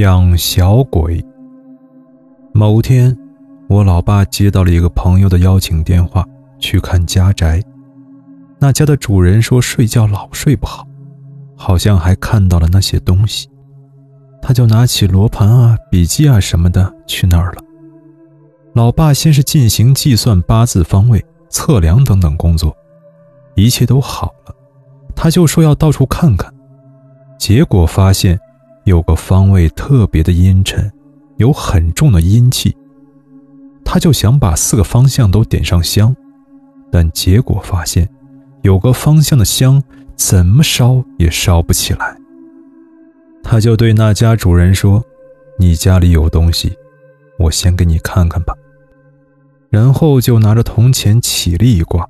养小鬼。某天，我老爸接到了一个朋友的邀请电话，去看家宅。那家的主人说睡觉老睡不好，好像还看到了那些东西。他就拿起罗盘啊、笔记啊什么的去那儿了。老爸先是进行计算八字方位、测量等等工作，一切都好了，他就说要到处看看。结果发现，有个方位特别的阴沉，有很重的阴气。他就想把四个方向都点上香，但结果发现，有个方向的香怎么烧也烧不起来。他就对那家主人说：“你家里有东西，我先给你看看吧。”然后就拿着铜钱起了一卦，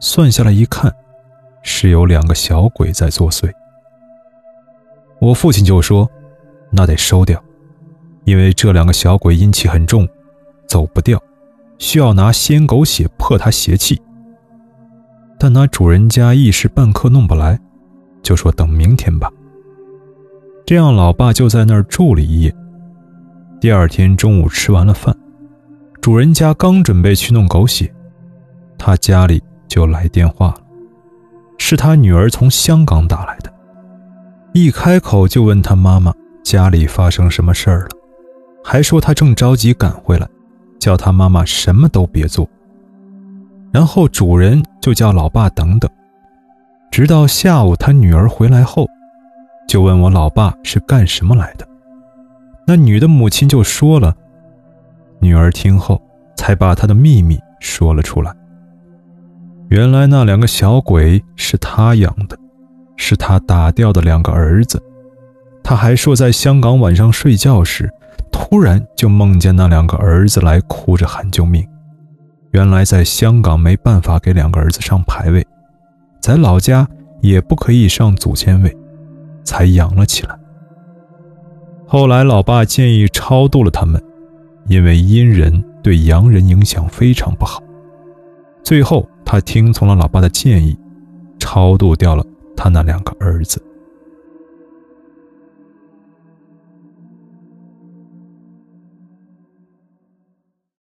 算下来一看，是有两个小鬼在作祟。我父亲就说：“那得收掉，因为这两个小鬼阴气很重，走不掉，需要拿鲜狗血破他邪气。”但那主人家一时半刻弄不来，就说等明天吧。这样，老爸就在那儿住了一夜。第二天中午吃完了饭，主人家刚准备去弄狗血，他家里就来电话了，是他女儿从香港打来的。一开口就问他妈妈家里发生什么事儿了，还说他正着急赶回来，叫他妈妈什么都别做。然后主人就叫老爸等等，直到下午他女儿回来后，就问我老爸是干什么来的。那女的母亲就说了，女儿听后才把她的秘密说了出来。原来那两个小鬼是他养的。是他打掉的两个儿子，他还说在香港晚上睡觉时，突然就梦见那两个儿子来哭着喊救命。原来在香港没办法给两个儿子上牌位，在老家也不可以上祖先位，才养了起来。后来老爸建议超度了他们，因为阴人对阳人影响非常不好。最后他听从了老爸的建议，超度掉了。他那两个儿子。